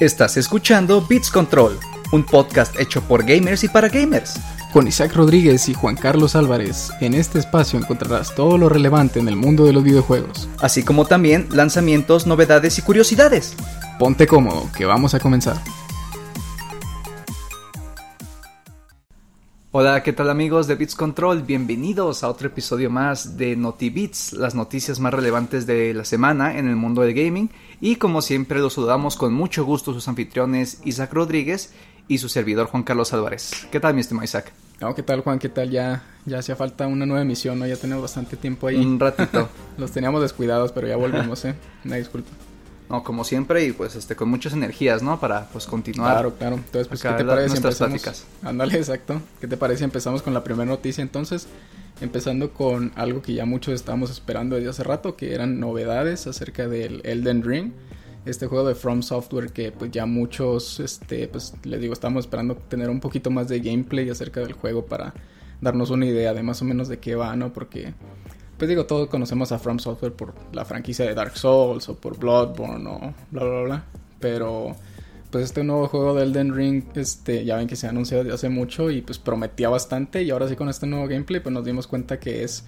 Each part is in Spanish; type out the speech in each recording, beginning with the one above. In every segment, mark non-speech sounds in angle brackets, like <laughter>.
Estás escuchando Beats Control, un podcast hecho por gamers y para gamers. Con Isaac Rodríguez y Juan Carlos Álvarez, en este espacio encontrarás todo lo relevante en el mundo de los videojuegos. Así como también lanzamientos, novedades y curiosidades. Ponte cómodo, que vamos a comenzar. Hola, ¿qué tal amigos de Beats Control? Bienvenidos a otro episodio más de NotiBeats, las noticias más relevantes de la semana en el mundo del gaming. Y como siempre los saludamos con mucho gusto sus anfitriones Isaac Rodríguez y su servidor Juan Carlos Álvarez. ¿Qué tal mi estimado Isaac? ¿Qué tal Juan? ¿Qué tal? Ya, ya hacía falta una nueva emisión, ¿no? Ya tenemos bastante tiempo ahí. Un ratito. <laughs> los teníamos descuidados, pero ya volvimos, ¿eh? Una disculpa. No, como siempre y pues este con muchas energías, ¿no? Para pues continuar. Claro, claro. Entonces, pues ¿qué te parece empezamos? Ándale, exacto. ¿Qué te parece empezamos con la primera noticia entonces? Empezando con algo que ya muchos estábamos esperando desde hace rato, que eran novedades acerca del Elden Ring. Este juego de From Software que pues ya muchos, este, pues les digo, estamos esperando tener un poquito más de gameplay acerca del juego para darnos una idea de más o menos de qué va, ¿no? Porque pues digo, todos conocemos a From Software por la franquicia de Dark Souls o por Bloodborne o bla bla bla. Pero pues este nuevo juego de Elden Ring, este, ya ven que se ha anunciado desde hace mucho y pues prometía bastante. Y ahora sí con este nuevo gameplay, pues nos dimos cuenta que es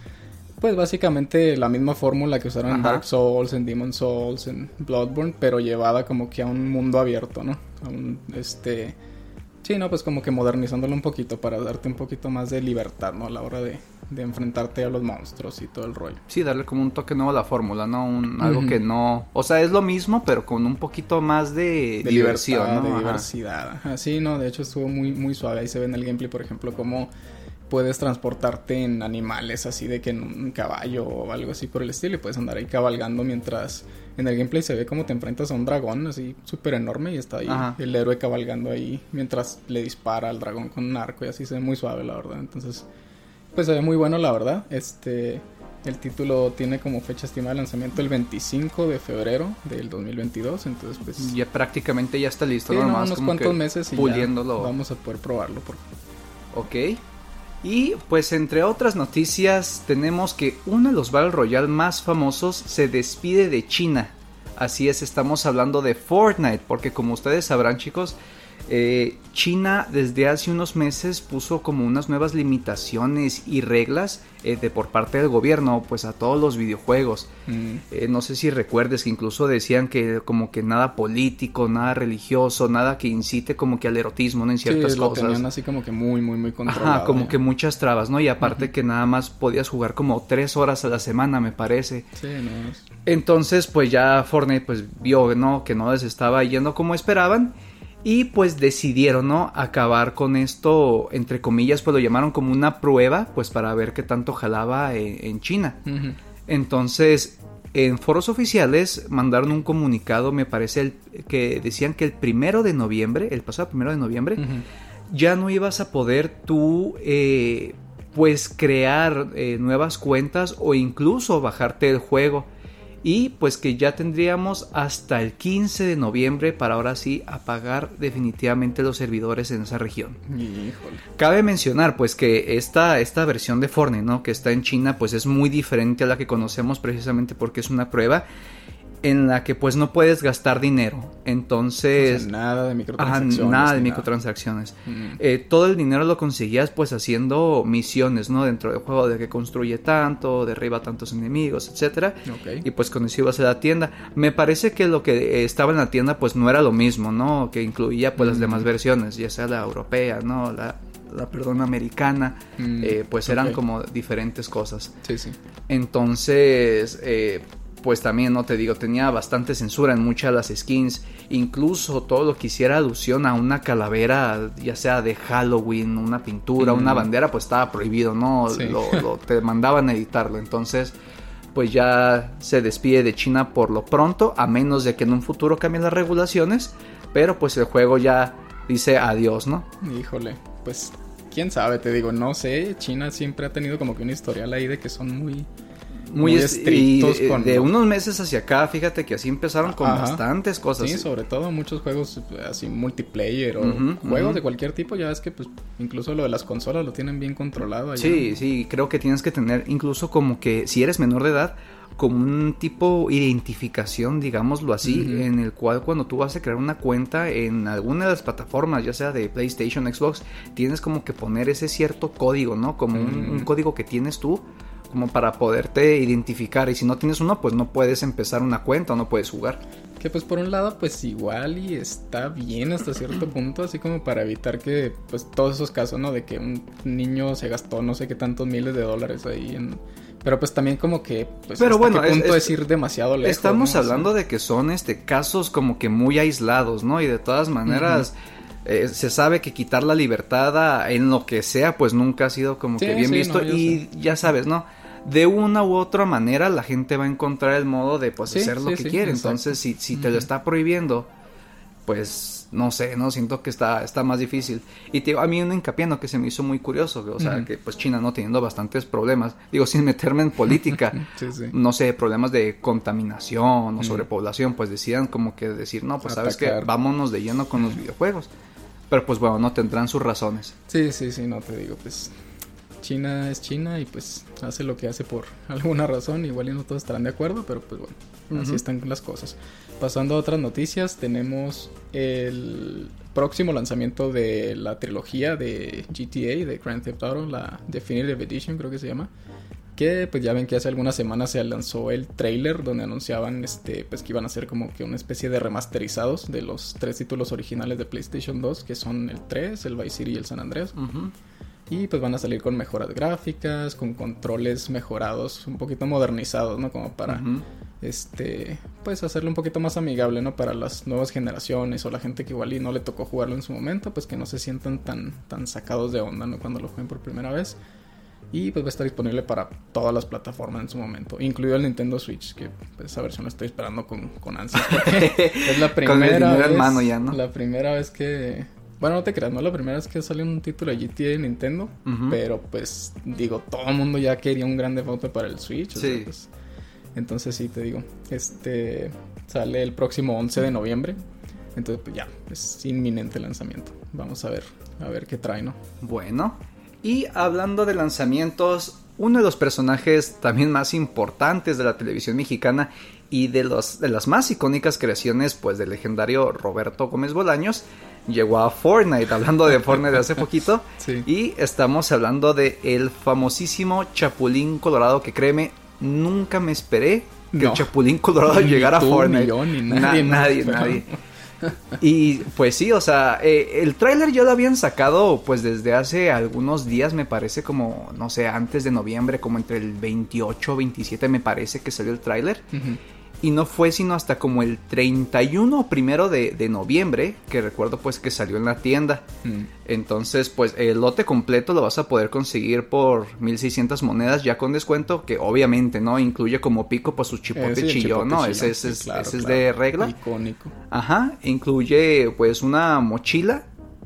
pues básicamente la misma fórmula que usaron en Dark Souls, en Demon Souls, en Bloodborne, pero llevada como que a un mundo abierto, ¿no? A un este Sí, no, pues como que modernizándolo un poquito para darte un poquito más de libertad, ¿no? A la hora de, de enfrentarte a los monstruos y todo el rollo. Sí, darle como un toque nuevo a la fórmula, ¿no? Un, Algo que no... O sea, es lo mismo, pero con un poquito más de, diversión, De diversidad. Así, no, de hecho estuvo muy, muy suave. Ahí se ve en el gameplay, por ejemplo, cómo puedes transportarte en animales así de que en un caballo o algo así por el estilo y puedes andar ahí cabalgando mientras en el gameplay se ve como te enfrentas a un dragón así súper enorme y está ahí el héroe cabalgando ahí mientras le dispara al dragón con un arco y así se ve muy suave la verdad entonces pues se ve muy bueno la verdad este el título tiene como fecha estimada de lanzamiento el 25 de febrero del 2022 entonces pues ya prácticamente ya está listo ¿no? unos cuantos meses y puliéndolo vamos a poder probarlo por... ok y pues entre otras noticias tenemos que uno de los Battle Royale más famosos se despide de China. Así es, estamos hablando de Fortnite, porque como ustedes sabrán chicos, eh, China desde hace unos meses puso como unas nuevas limitaciones y reglas eh, de por parte del gobierno pues a todos los videojuegos. Mm. Eh, no sé si recuerdes que incluso decían que como que nada político, nada religioso, nada que incite como que al erotismo ¿no? en ciertas sí, cosas. Lo tenían así como que muy muy muy controlado. Ajá, como que muchas trabas, ¿no? Y aparte que nada más podías jugar como tres horas a la semana me parece. Sí, no. Entonces pues ya Fortnite pues vio ¿no? que no les estaba yendo como esperaban y pues decidieron, ¿no? Acabar con esto, entre comillas, pues lo llamaron como una prueba, pues para ver qué tanto jalaba en, China. Entonces, en foros oficiales mandaron un comunicado, me parece, el, que decían que el primero de noviembre, el pasado primero de noviembre, ya no ibas a poder tú, eh, pues, crear eh, nuevas cuentas o incluso bajarte el juego y pues que ya tendríamos hasta el 15 de noviembre para ahora sí apagar definitivamente los servidores en esa región. Cabe mencionar pues que esta, esta versión de Fortnite, ¿no? que está en China pues es muy diferente a la que conocemos precisamente porque es una prueba en la que pues no puedes gastar dinero. Entonces... nada de microtransacciones. nada de microtransacciones. Eh, todo el dinero lo conseguías pues haciendo misiones, ¿no? Dentro del juego de que construye tanto, derriba tantos enemigos, etcétera. Y pues con eso ibas a la tienda. Me parece que lo que estaba en la tienda pues no era lo mismo, ¿no? Que incluía pues las demás versiones, ya sea la europea, ¿no? La, la perdón, americana, mm, eh, pues eran como diferentes cosas. Sí, sí. Entonces, eh, pues también, no te digo, tenía bastante censura en muchas de las skins, incluso todo lo que hiciera alusión a una calavera, ya sea de Halloween, una pintura, una bandera, pues estaba prohibido, ¿no? Lo, <laughs> te mandaban a editarlo, entonces pues ya se despide de China por lo pronto, a menos de que en un futuro cambien las regulaciones, pero pues el juego ya dice adiós, ¿no? Híjole, pues quién sabe, te digo, no sé, China siempre ha tenido como que una historial ahí de que son muy muy, estrictos. Y, de unos meses hacia acá, fíjate que así empezaron con bastantes cosas. Sí, sobre todo muchos juegos así multiplayer o juegos de cualquier tipo. Ya ves que pues incluso lo de las consolas lo tienen bien controlado. Sí, sí, creo que tienes que tener incluso como que si eres menor de edad como un tipo identificación, digámoslo así, en el cual cuando tú vas a crear una cuenta en alguna de las plataformas, ya sea de PlayStation, Xbox, tienes como que poner ese cierto código, ¿no? Como un, código que tienes tú como para poderte identificar y si no tienes uno pues no puedes empezar una cuenta o no puedes jugar. Que pues por un lado pues igual y está bien hasta cierto <clears throat> punto, así como para evitar que pues todos esos casos, ¿no? De que un niño se gastó no sé qué tantos miles de dólares ahí en pero pues también como que, pues, Pero bueno, qué punto es, ir demasiado lejos. Estamos hablando de que son este casos como que muy aislados, ¿no? Y de todas maneras, eh, se sabe que quitar la libertad en lo que sea, pues nunca ha sido como que bien visto. y ya sabes, ¿no? De una u otra manera la gente va a encontrar el modo de pues hacer lo que quiere. Entonces, si, si te lo está prohibiendo, pues no sé, no siento que está, está más difícil. Y te, a mí un hincapié que se me hizo muy curioso, o sea, que pues China no teniendo bastantes problemas, digo, <laughs> sin meterme en política, <laughs> no sé, problemas de contaminación o sobrepoblación, pues decían como que decir, no, pues sabes que vámonos de lleno con los videojuegos. Pero pues bueno, no tendrán sus razones. Sí, sí, sí, no te digo, pues China es China y pues hace lo que hace por <laughs> alguna razón, igual y no todos estarán de acuerdo, pero pues bueno, así están las cosas. Pasando a otras noticias, tenemos el próximo lanzamiento de la trilogía de GTA, de Grand Theft Auto, la Definitive Edition creo que se llama. Que pues ya ven que hace algunas semanas se lanzó el trailer donde anunciaban este pues que iban a ser como que una especie de remasterizados de los tres títulos originales de PlayStation 2, que son el 3, el Vice City y el San Andreas. Y pues van a salir con mejoras gráficas, con controles mejorados, un poquito modernizados, ¿no? Como para este, pues hacerlo un poquito más amigable, ¿no? Para las nuevas generaciones o la gente que igual y no le tocó jugarlo en su momento, pues que no se sientan tan, tan sacados de onda, ¿no? Cuando lo jueguen por primera vez. Y pues va a estar disponible para todas las plataformas en su momento, incluido el Nintendo Switch, que pues esa versión la estoy esperando con, con ansias. <laughs> es la primera vez, mano ya, ¿no? La primera vez que... Bueno, no te creas, no la primera vez que sale un título de GTA en Nintendo, pero pues digo, todo el mundo ya quería un grande foto para el Switch. Sí. pues, entonces sí, te digo, este sale el próximo 11 de noviembre. Entonces pues ya, es inminente el lanzamiento. Vamos a ver, a ver qué trae, ¿no? Bueno, y hablando de lanzamientos, uno de los personajes también más importantes de la televisión mexicana y de, los, de las más icónicas creaciones pues del legendario Roberto Gómez Bolaños llegó a Fortnite, hablando de Fortnite de hace poquito. <laughs> Y estamos hablando de el famosísimo Chapulín Colorado que créeme, nunca me esperé que el Chapulín Colorado <laughs> llegara a Fortnite. Ni nadie, nadie, nadie. Y pues sí, o sea, eh, el tráiler ya lo habían sacado pues desde hace algunos días, me parece como, no sé, antes de noviembre, como entre el 28 o 27 me parece que salió el tráiler y no fue sino hasta como el 31 o primero de, noviembre que recuerdo pues que salió en la tienda. Mm. Entonces pues el lote completo lo vas a poder conseguir por 1600 monedas ya con descuento que obviamente no incluye como pico pues su chipote eh, chillón, ¿no? Ese, es, es de regla. Icónico. Ajá, incluye pues una mochila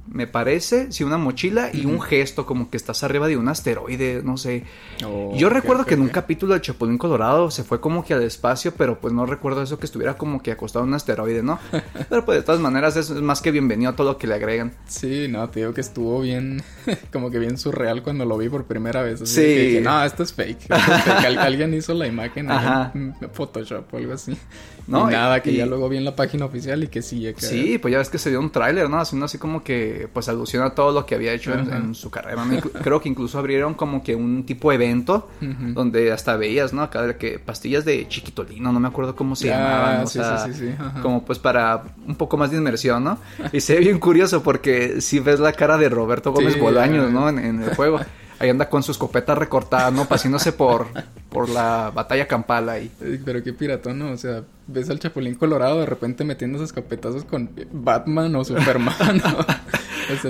me parece, sí, una mochila y un gesto como que estás arriba de un asteroide, no sé. Oh, Yo recuerdo que en un capítulo de Chapulín Colorado se fue como que al espacio, pero pues no recuerdo eso que estuviera como que acostado en un asteroide, ¿no? <laughs> pero pues de todas maneras es más que bienvenido a todo lo que le agregan. Sí, no, te digo que estuvo bien, <laughs> como que bien surreal cuando lo vi por primera vez. sí. dije, no, esto es fake. Alguien hizo la imagen <laughs> en Photoshop o algo así. No, nada, que ya luego vi en la página oficial y que sí. Ya Sí, pues ya ves que se dio un tráiler, ¿no? Haciendo así como que, pues alusiona a todo lo que había hecho en, su carrera. Creo que incluso abrieron como que un tipo de evento donde hasta veías, ¿no? Acá de que pastillas de chiquitolino, no me acuerdo cómo se llamaban. O sea, como pues para un poco más de inmersión, ¿no? Y se ve bien curioso porque si ves la cara de Roberto Gómez Bolaños, ¿no? En, el juego. Ahí anda con su escopeta recortada, ¿no? Paseándose por, por la batalla campal ahí. Pero qué piratón, ¿no? O sea, ves al Chapulín Colorado de repente metiendo esos escopetazos con Batman o Superman, <laughs>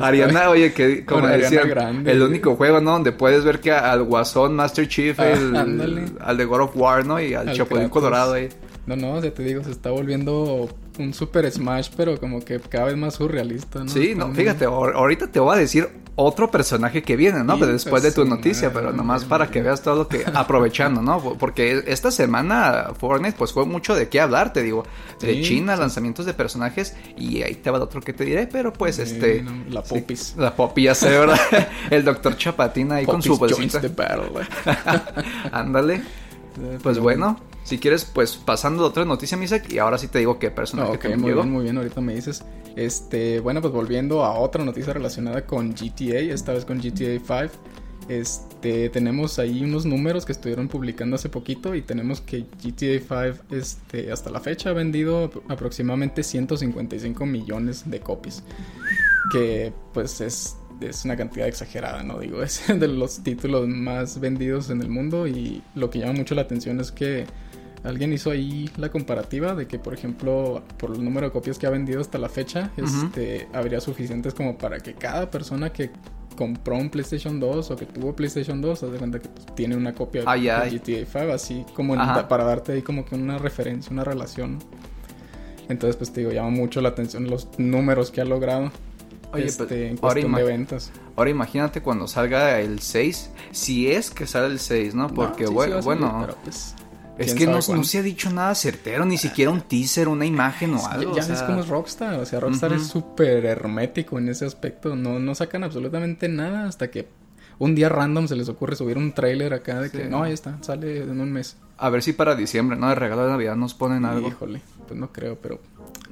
Ariana, oye, que como decía, el único juego, ¿no? Donde puedes ver que al Guasón, Master Chief, <laughs> al de God of War, ¿no? Y al, Chapulín Colorado ahí. No, no, sea, te digo, se está volviendo un Super Smash, pero como que cada vez más surrealista, ¿no? Sí, no, fíjate, ahorita te voy a decir otro personaje que viene, ¿no? pero después de tu noticia, pero nomás para que veas todo lo que <laughs> aprovechando, ¿no? Porque esta semana Fortnite pues fue mucho de qué hablar, te digo, de China, lanzamientos de personajes y ahí te va el otro que te diré, pero pues este la Popis. la Popis ya sé, ¿verdad? <laughs> <laughs> el doctor Chapatina ahí con su bolsita. Ándale. Pues bueno, Si quieres, pues pasando a otra noticia, Misak, y ahora sí te digo qué personaje que muy bien, muy bien, ahorita me dices. Este, bueno, pues volviendo a otra noticia relacionada con GTA, esta vez con GTA 5. Este, tenemos ahí unos números que estuvieron publicando hace poquito y tenemos que GTA 5 este, hasta la fecha ha vendido aproximadamente 155 millones de copias. Que pues es, es una cantidad exagerada, ¿no? Digo, <laughs> es de los títulos más vendidos en el mundo y lo que llama mucho la atención es que alguien hizo ahí la comparativa de que, por ejemplo, por el número de copias que ha vendido hasta la fecha, este, habría suficientes como para que cada persona que compró un PlayStation 2 o que tuvo PlayStation 2, haz de cuenta que pues, tiene una copia de GTA 5, así como para darte ahí como que una referencia, una relación. Entonces, pues te digo, llama mucho la atención los números que ha logrado. Oye, este, en cuestión de ventas. Ahora imagínate cuando salga el 6, si es que sale el 6, ¿no? Porque bueno, bueno, pero pues es que no, se ha dicho nada certero, ni siquiera un teaser, una imagen o algo. Ya ves cómo es Rockstar, o sea, Rockstar es súper hermético en ese aspecto, no, no sacan absolutamente nada hasta que un día random se les ocurre subir un trailer acá de que no, ahí está, sale en un mes. A ver si para diciembre, ¿no? De regalo de Navidad nos ponen algo. Híjole, pues no creo, pero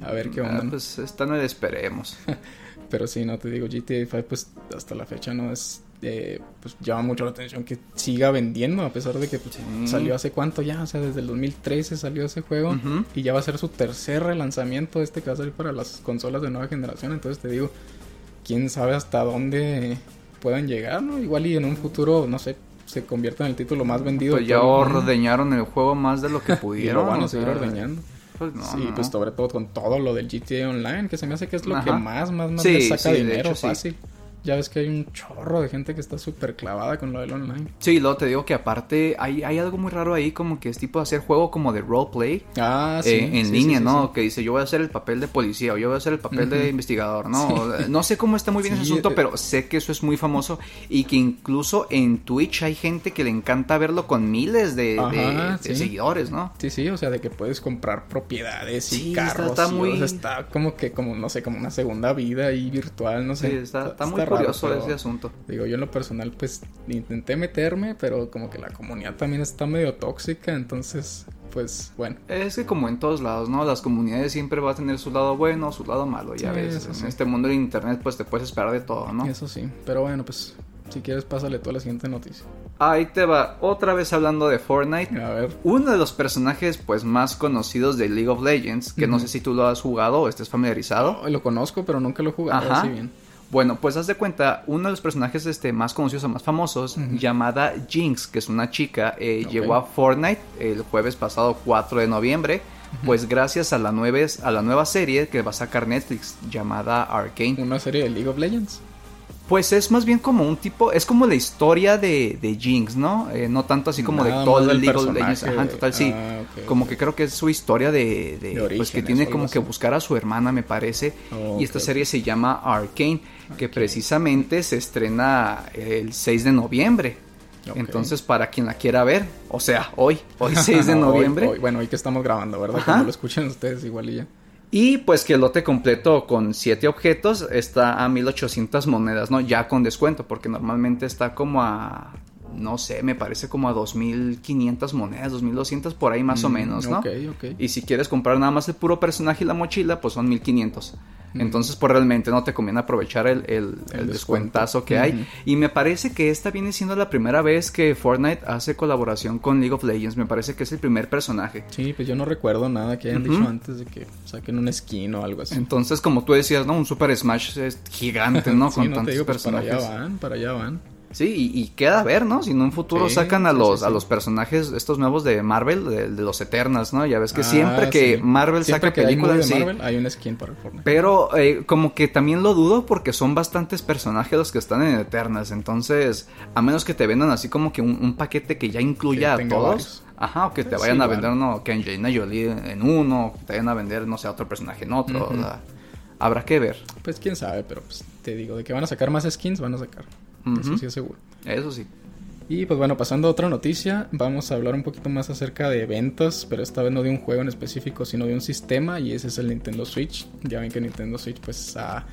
a ver qué onda. Ah, pues esta no la esperemos. <laughs> pero sí, no te digo, GTA 5 pues hasta la fecha no es eh, pues llama mucho la atención que siga vendiendo a pesar de que pues, salió hace cuánto ya, o sea, desde el 2013 salió ese juego y ya va a ser su tercer relanzamiento este que va a salir para las consolas de nueva generación, entonces te digo, quién sabe hasta dónde puedan llegar, ¿no? Igual y en un futuro, no sé, se convierta en el título más vendido. Pues ya ordeñaron el juego más de lo que pudieron. <laughs> y van a seguir ordeñando. Pues no, sí, pues sobre todo con todo lo del GTA Online, que se me hace que es lo que más, más, más saca dinero fácil ya ves que hay un chorro de gente que está súper clavada con lo del online. Sí, luego te digo que aparte hay, hay algo muy raro ahí, como que es tipo hacer juego como de roleplay. Ah, sí. Eh, en línea, ¿no? Que dice, yo voy a hacer el papel de policía o yo voy a hacer el papel de investigador, ¿no? No sé cómo está muy bien <laughs> ese asunto, pero sé que eso es muy famoso y que incluso en Twitch hay gente que le encanta verlo con miles de, seguidores, ¿no? Sí, sí, o sea, de que puedes comprar propiedades y carros. Está, muy... está como que, como, no sé, como una segunda vida ahí virtual, no sé. Sí, está, está, muy curioso ese asunto. Digo, yo en lo personal, pues intenté meterme, pero como que la comunidad también está medio tóxica, entonces, pues bueno. Es que como en todos lados, ¿no? Las comunidades siempre va a tener su lado bueno, su lado malo, ya ves. En este mundo de internet, pues te puedes esperar de todo, ¿no? Eso sí, pero bueno, pues si quieres, pásale toda la siguiente noticia. Ahí te va, otra vez hablando de Fortnite. A ver. Uno de los personajes pues más conocidos de League of Legends, que no sé si tú lo has jugado o estés familiarizado. lo conozco, pero nunca lo he jugado así bien. Bueno, pues haz de cuenta, uno de los personajes este, más conocidos o más famosos, llamada Jinx, que es una chica, eh, llegó a Fortnite el jueves pasado 4 de noviembre. Pues gracias a la, nueva, a la nueva serie que va a sacar Netflix llamada Arcane. ¿Una serie de League of Legends? Pues es más bien como un tipo, es como la historia de, de Jinx, ¿no? Eh, no tanto así como de todo el League of Legends. Ajá, total, sí. Ah, como que creo que es su historia de, de, pues que tiene como que buscar a su hermana, me parece. y esta serie se llama Arcane, que precisamente se estrena el 6 de noviembre. Entonces, para quien la quiera ver, o sea, hoy, hoy <laughs> 6 de noviembre. bueno, hoy que estamos grabando, ¿verdad? Cuando lo escuchen ustedes igual y ya. Y pues que el lote completo con 7 objetos está a 1800 monedas, ¿no? Ya con descuento, porque normalmente está como a no sé, me parece como a 2.500 monedas, 2.200 por ahí más o mm, menos, ¿no? Ok, ok. Y si quieres comprar nada más el puro personaje y la mochila, pues son 1.500. Mm. Entonces, pues realmente no te conviene aprovechar el, el, descuentazo que hay. Y me parece que esta viene siendo la primera vez que Fortnite hace colaboración con League of Legends. Me parece que es el primer personaje. Sí, pues yo no recuerdo nada que hayan dicho antes de que saquen un skin o algo así. Entonces, como tú decías, ¿no? Un Super Smash es gigante, <laughs> ¿no? con tantos pues, personajes. Para allá van, para allá van. Sí, y, queda a ver, ¿no? Si en un futuro sacan a los a los personajes estos nuevos de Marvel, de, los Eternals, ¿no? Ya ves que ah, siempre que Marvel saca películas, hay, Marvel, hay un skin para Fortnite. Pero eh, como que también lo dudo porque son bastantes personajes los que están en Eternals, entonces a menos que te vendan así como que un, paquete que ya incluya a todos. Ajá, o que te vayan a vender uno, que Angelina Jolie en uno, o que te vayan a vender, no sé, otro personaje en otro. habrá que ver. Pues quién sabe, pero pues te digo, de que van a sacar más skins, van a sacar. Eso sí es seguro. Eso sí. Y pues bueno, pasando a otra noticia, vamos a hablar un poquito más acerca de ventas, pero esta vez no de un juego en específico, sino de un sistema, y ese es el Nintendo Switch. Ya ven que Nintendo Switch pues ha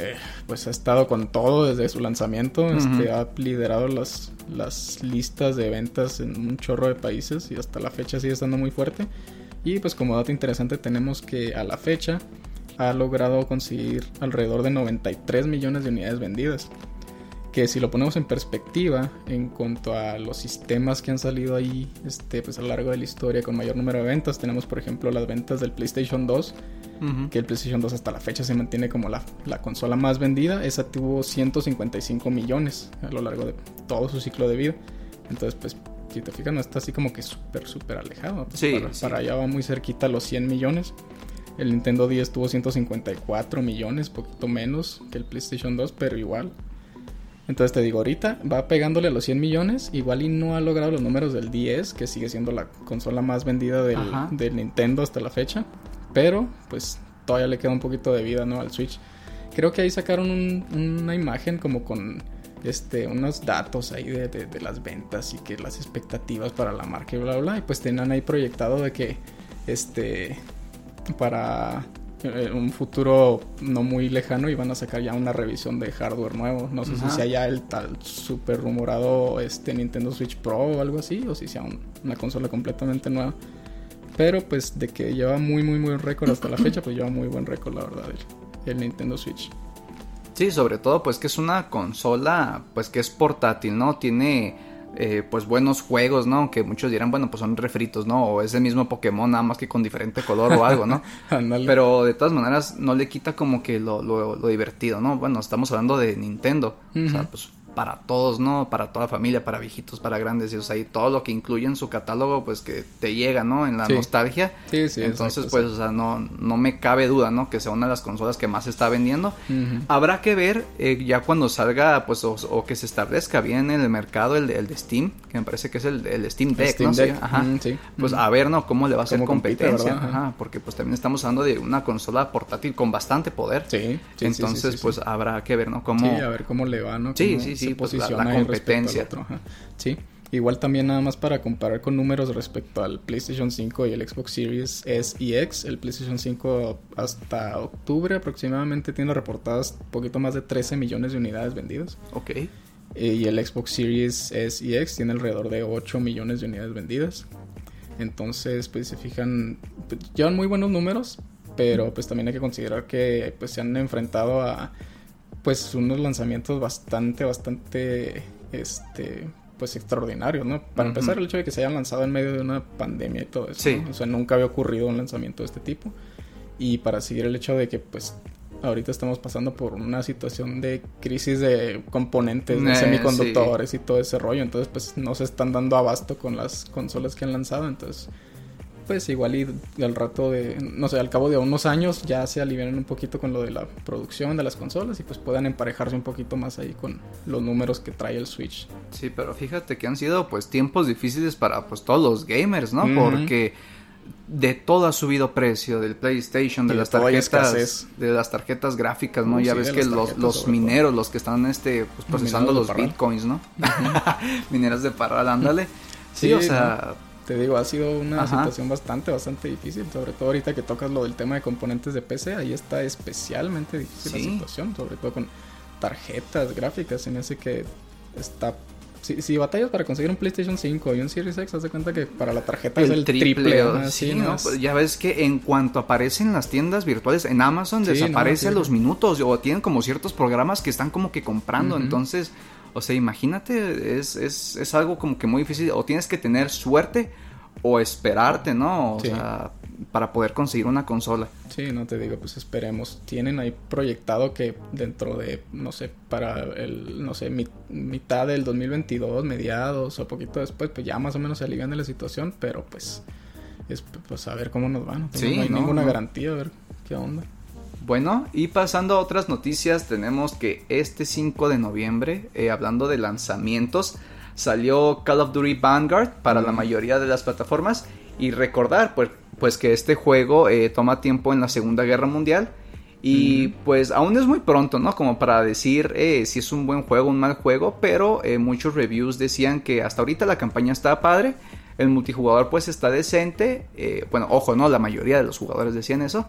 eh, pues ha estado con todo desde su lanzamiento. este, ha liderado las, las listas de ventas en un chorro de países y hasta la fecha sigue estando muy fuerte. Y pues como dato interesante tenemos que a la fecha ha logrado conseguir alrededor de 93 millones de unidades vendidas que si lo ponemos en perspectiva en cuanto a los sistemas que han salido ahí este, pues a lo largo de la historia con mayor número de ventas, tenemos por ejemplo las ventas del PlayStation 2, que el PlayStation 2 hasta la fecha se mantiene como la, la, consola más vendida, esa tuvo 155 millones a lo largo de todo su ciclo de vida. Entonces pues si te fijas no está así como que súper súper alejado, para, para allá va muy cerquita los 100 millones. El Nintendo 10 tuvo 154 millones, poquito menos que el PlayStation 2, pero igual entonces te digo, ahorita va pegándole a los 100 millones, igual y no ha logrado los números del 10, que sigue siendo la consola más vendida del, Nintendo hasta la fecha, pero pues todavía le queda un poquito de vida, ¿no? Al Switch. Creo que ahí sacaron una imagen como con este, unos datos ahí de, de, las ventas y que las expectativas para la marca y bla, bla, bla. Y pues tenían ahí proyectado de que, este, para un futuro no muy lejano iban a sacar ya una revisión de hardware nuevo. No sé si sea ya el tal super rumorado este Nintendo Switch Pro o algo así, o si sea una consola completamente nueva. Pero pues de que lleva muy muy muy récord hasta la fecha, pues lleva muy buen récord la verdad el, el Nintendo Switch. Sí, sobre todo pues que es una consola pues que es portátil, ¿no? Tiene eh, pues buenos juegos, ¿no? Que muchos dirán, bueno, pues son refritos, ¿no? O es el mismo Pokémon, nada más que con diferente color o algo, ¿no? <laughs> Pero de todas maneras no le quita como que lo, lo, divertido, ¿no? Bueno, estamos hablando de Nintendo. O sea, pues para todos, ¿no? Para toda familia, para viejitos, para grandes, y o sea, y todo lo que incluye en su catálogo, pues que te llega, ¿no? En la nostalgia. Sí, sí. Entonces, pues, o sea, no, no me cabe duda, ¿no? Que sea una de las consolas que más se está vendiendo. Habrá que ver eh, ya cuando salga, pues, o, que se establezca bien en el mercado el, el de Steam, que me parece que es el, el Steam Deck, ¿no? Ajá. sí. Pues a ver, ¿no? Cómo le va a hacer competencia. Ajá. Porque, pues, también estamos hablando de una consola portátil con bastante poder. Sí. Entonces, pues, habrá que ver, ¿no? Cómo... Sí, a ver cómo le va, ¿no? Sí, sí, sí, pues la, competencia. Sí. Igual también nada más para comparar con números respecto al PlayStation 5 y el Xbox Series S y X. El PlayStation 5 hasta octubre aproximadamente tiene reportadas poquito más de 13 millones de unidades vendidas. Ok. Eh, y el Xbox Series S y X tiene alrededor de 8 millones de unidades vendidas. Entonces, pues se fijan, pues, llevan muy buenos números, pero pues también hay que considerar que pues se han enfrentado a pues unos lanzamientos bastante, bastante, este, pues extraordinarios, ¿no? Para empezar, el hecho de que se hayan lanzado en medio de una pandemia y todo eso, sí. o sea, nunca había ocurrido un lanzamiento de este tipo. Y para seguir el hecho de que, pues, ahorita estamos pasando por una situación de crisis de componentes, de eh, semiconductores y todo ese rollo, entonces, pues, no se están dando abasto con las consolas que han lanzado, entonces pues igual y al rato de, no sé, al cabo de unos años ya se alivianen un poquito con lo de la producción de las consolas y pues puedan emparejarse un poquito más ahí con los números que trae el Switch. Sí, pero fíjate que han sido pues tiempos difíciles para pues todos los gamers, ¿no? Porque de todo ha subido precio del PlayStation, de, las tarjetas, de las tarjetas gráficas, ¿no? ya ves que los, los mineros, los que están este pues, procesando los bitcoins, ¿no? <laughs> Mineras de parral, ándale. <laughs> Sí, o sea, te digo, ha sido una situación bastante, bastante difícil, sobre todo ahorita que tocas lo del tema de componentes de PC, ahí está especialmente difícil la situación, sobre todo con tarjetas gráficas, se me hace que está... Si, batallas para conseguir un PlayStation 5 y un Series X, haz de cuenta que para la tarjeta es el triple. sí, ¿no? Pues ya ves que en cuanto aparecen las tiendas virtuales en Amazon, desaparecen los minutos o tienen como ciertos programas que están como que comprando, entonces o sea, imagínate, es, es, es algo como que muy difícil. O tienes que tener suerte o esperarte, ¿no? O sea, para poder conseguir una consola. Sí, no te digo, pues esperemos. Tienen ahí proyectado que dentro de, no sé, para el, no sé, mitad del 2022, mediados o poquito después, pues ya más o menos se alivian de la situación, pero pues, es pues a ver cómo nos van. No, sí, no hay ninguna garantía, a ver qué onda. Bueno, y pasando a otras noticias, tenemos que este 5 de noviembre, eh, hablando de lanzamientos, salió Call of Duty Vanguard para la mayoría de las plataformas. Y recordar, pues, pues que este juego eh, toma tiempo en la Segunda Guerra Mundial. Y mm. pues aún es muy pronto, ¿no? Como para decir eh, si es un buen juego o un mal juego. Pero muchos reviews decían que hasta ahorita la campaña está padre El multijugador pues está decente. Eh, bueno, ojo, no, la mayoría de los jugadores decían eso.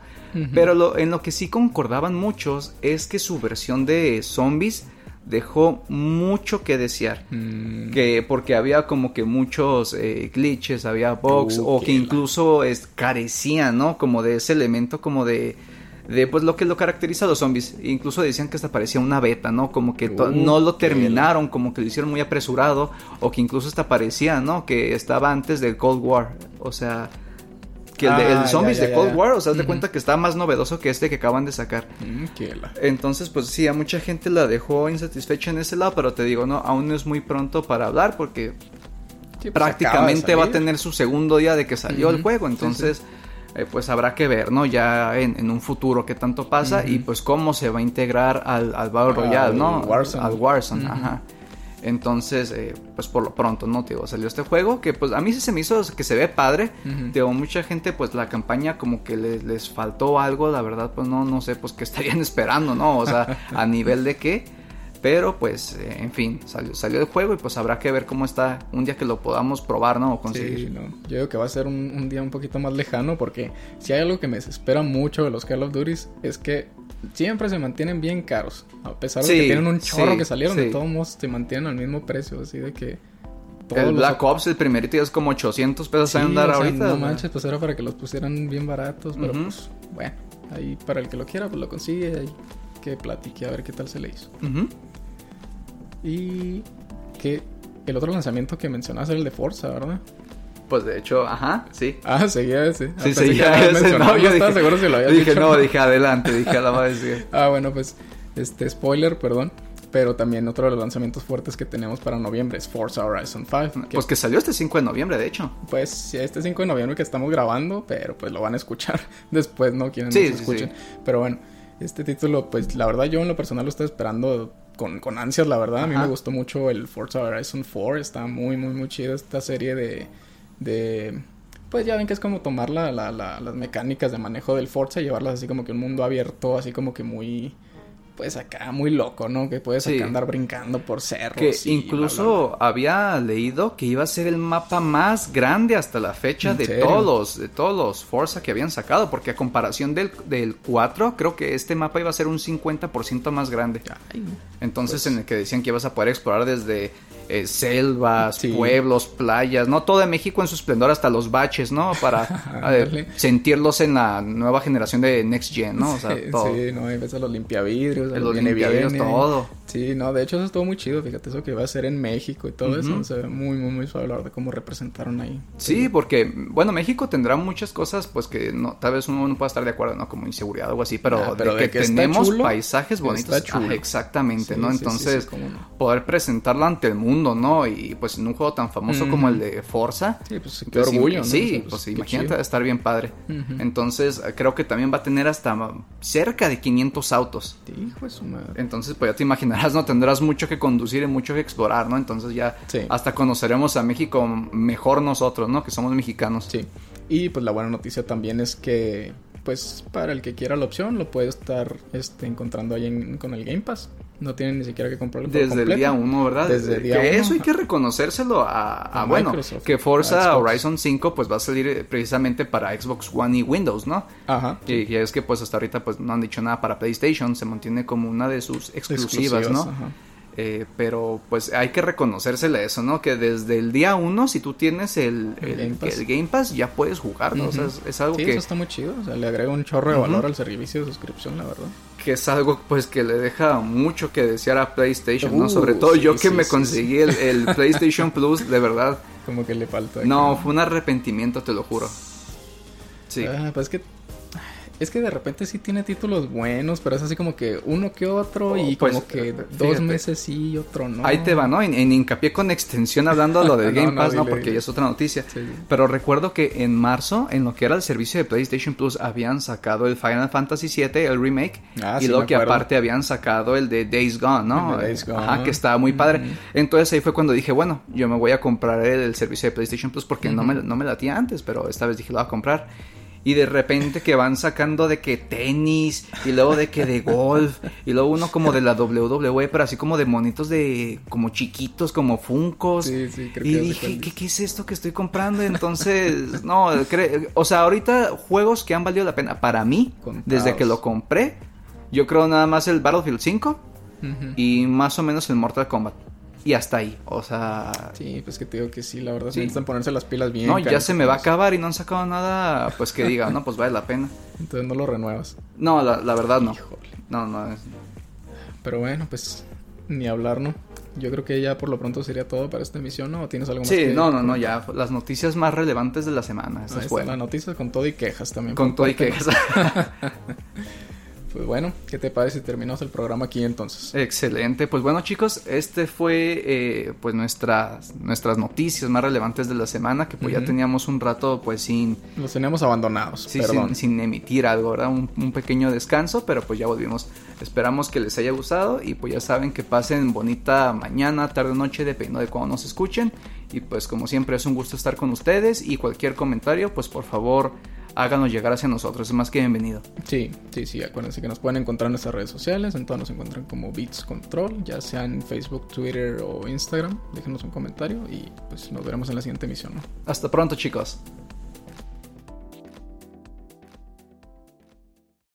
Pero lo, en lo que sí concordaban muchos es que su versión de zombies dejó mucho que desear. Mm. Que porque había como que muchos eh, glitches, había bugs uh, o que incluso es, carecía, ¿no? Como de ese elemento como de de pues lo que lo caracteriza a los zombies. Incluso decían que hasta parecía una beta, ¿no? Como que uh, no lo terminaron, como que lo hicieron muy apresurado o que incluso hasta parecía, ¿no? Que estaba antes del Cold War. O sea, que el, de, ah, zombies de Cold War, o sea, de cuenta que está más novedoso que este que acaban de sacar. Mm, Entonces, pues sí, a mucha gente la dejó insatisfecha en ese lado, pero te digo, no, aún no es muy pronto para hablar porque pues, prácticamente va a tener su segundo día de que salió el juego, entonces... Eh, pues habrá que ver, ¿no? Ya en, un futuro qué tanto pasa y pues cómo se va a integrar al, al Battle Royale, ¿no? Al Warzone, ajá. Entonces, eh, pues por lo pronto, ¿no? Digo, salió este juego que pues a mí sí se me hizo que se ve padre. Digo, mucha gente pues la campaña como que les, les faltó algo, la verdad pues no, no sé pues qué <laughs> estarían esperando, ¿no? O sea, a nivel de qué. Pero pues, eh, en fin, salió, salió el juego y pues habrá que ver cómo está un día que lo podamos probar, ¿no? O conseguir. Sí, no. Yo creo que va a ser un, día un poquito más lejano porque si hay algo que me desespera mucho de los Call of Duty es que siempre se mantienen bien caros. A pesar de que tienen un chorro que salieron, de todos modos se mantienen al mismo precio, así de que... El Black Ops, el primerito, es como 800 pesos a andar ahorita. No manches, pues era para que los pusieran bien baratos, pero pues bueno, ahí para el que lo quiera, pues lo consigue, ahí que platique a ver qué tal se le hizo. Y que el otro lanzamiento que mencionas era el de Forza, ¿verdad? Pues de hecho, ajá, sí. Ah, seguía ese. Sí, seguía ese. No, yo estaba seguro si lo había Dije, no, dije adelante, dije a la madre. <laughs> ah, bueno, pues, este, spoiler, perdón. Pero también otro de los lanzamientos fuertes que tenemos para noviembre es Forza Horizon 5. pues que salió este 5 de noviembre, de hecho. Pues sí, este 5 de noviembre que estamos grabando, pero pues lo van a escuchar <laughs> después, ¿no? Quieren que sí, escuchen. Pero bueno, este título, pues la verdad yo en lo personal lo estoy esperando con, con ansias, la verdad. A mí me gustó mucho el Forza Horizon 4. Está muy, muy, muy chido esta serie de, de... Pues ya ven que es como tomar la, la, las mecánicas de manejo del Forza y llevarlas así como que un mundo abierto, así como que muy pues acá muy loco, ¿no? Que puedes andar brincando por cerros. Que incluso había leído que iba a ser el mapa más grande hasta la fecha de todos los, de todos los Forza que habían sacado, porque a comparación del, del 4, creo que este mapa iba a ser un 50% más grande. Entonces pues en el que decían que ibas a poder explorar desde eh, selvas, pueblos, playas, ¿no? Todo de México en su esplendor, hasta los baches, ¿no? Para <laughs> sentirlos en la nueva generación de Next Gen, ¿no? O sea, todo. Sí, ¿no? Hay veces los limpiavidrios, los limpiavidrios, todo. Sí, no, de hecho eso estuvo muy chido, fíjate, eso que va a ser en México y todo eso, se ve muy, muy, muy suave hablar de cómo representaron ahí. Sí, porque, bueno, México tendrá muchas cosas, pues que no, tal vez uno no pueda estar de acuerdo, ¿no? Como inseguridad o algo así, pero, ah, de, que, tenemos paisajes bonitos. exactamente, ¿no? Entonces, poder presentarlo ante el mundo, ¿no? Y pues en un juego tan famoso como el de Forza. Sí, pues qué pues, orgullo, ¿no? Sí, pues, imagínate estar bien padre. Entonces, creo que también va a tener hasta cerca de 500 autos. Hijo de su madre. Entonces, pues ya te ¿no? Tendrás mucho que conducir y mucho que explorar, ¿no? Entonces ya hasta conoceremos a México mejor nosotros, ¿no? Que somos mexicanos. Sí. Y pues la buena noticia también es que pues para el que quiera la opción lo puede estar este, encontrando ahí con el Game Pass. No tienen ni siquiera que comprarlo Desde el día 1, ¿verdad? Desde el día que eso hay que reconocérselo a, bueno, que Forza Horizon 5 pues va a salir eh, precisamente para Xbox One y Windows, ¿no? Ajá. Y, es que pues hasta ahorita pues no han dicho nada para PlayStation, se mantiene como una de sus exclusivas, ¿no? Ajá. Eh, pero pues hay que reconocérsele eso, ¿no? Que desde el día uno, si tú tienes el, el, Game, Pass. ya puedes jugar, ¿no? o sea, es, algo sí, que... eso está muy chido, o sea, le agrega un chorro de valor al servicio de suscripción, la verdad. Que es algo pues que le deja mucho que desear a PlayStation, ¿no? Sobre todo yo que me conseguí el, <laughs> PlayStation Plus, de verdad. Como que le falta. No, fue un arrepentimiento, te lo juro. Sí. Ah, pues que es que de repente sí tiene títulos buenos, pero es así como que uno que otro y oh, pues, como que dos meses sí y otro no. Ahí te va, ¿no? En, hincapié con extensión hablando lo de <laughs> Game Pass, ¿no? Porque ya es otra noticia. Pero recuerdo que en marzo, en lo que era el servicio de PlayStation Plus, habían sacado el Final Fantasy VII, el remake. Ah, y lo que aparte habían sacado el de Days Gone, ¿no? Days Gone. Ajá, que estaba muy padre. Entonces ahí fue cuando dije, bueno, yo me voy a comprar el, servicio de PlayStation Plus porque no, me, no me latía antes, pero esta vez dije, lo voy a comprar. Y de repente que van sacando de que tenis y luego de que de golf y luego uno como de la WWE pero así como de monitos de como chiquitos como funcos. Sí, sí, creo y dije ¿qué, ¿qué, es esto que estoy comprando entonces no o sea ahorita juegos que han valido la pena para mí desde que lo compré yo creo nada más el Battlefield 5 y más o menos el Mortal Kombat y hasta ahí. O sea. Sí, pues que te digo que sí, la verdad, sí. necesitan ponerse las pilas bien. No, ya se me va a acabar y no han sacado nada, pues que diga, no, pues vale la pena. <laughs> Entonces no lo renuevas. No, la, verdad no. No, no. Pero bueno, pues ni hablar, ¿no? Yo creo que ya por lo pronto sería todo para esta emisión, ¿no? ¿O tienes algo más? Sí, no, no, no, ya. Las noticias más relevantes de la semana. Esta es La noticia con todo y quejas también. Con todo y quejas. <laughs> Pues bueno, ¿qué te parece si terminamos el programa aquí entonces? Excelente, pues bueno chicos, este fue eh, pues nuestras, nuestras noticias más relevantes de la semana, que pues ya teníamos un rato pues sin... Los teníamos abandonados, sí, sin, sin, emitir algo, ¿verdad? Un, pequeño descanso, pero pues ya volvimos. Esperamos que les haya gustado y pues ya saben que pasen bonita mañana, tarde o noche, dependiendo de cuando nos escuchen. Y pues como siempre es un gusto estar con ustedes y cualquier comentario pues por favor háganos llegar hacia nosotros, es más que bienvenido. Sí, sí, sí, acuérdense que nos pueden encontrar en nuestras redes sociales, en todas nos encuentran como Beats Control, ya sea en Facebook, Twitter o Instagram, déjenos un comentario y pues nos veremos en la siguiente emisión. Hasta pronto chicos.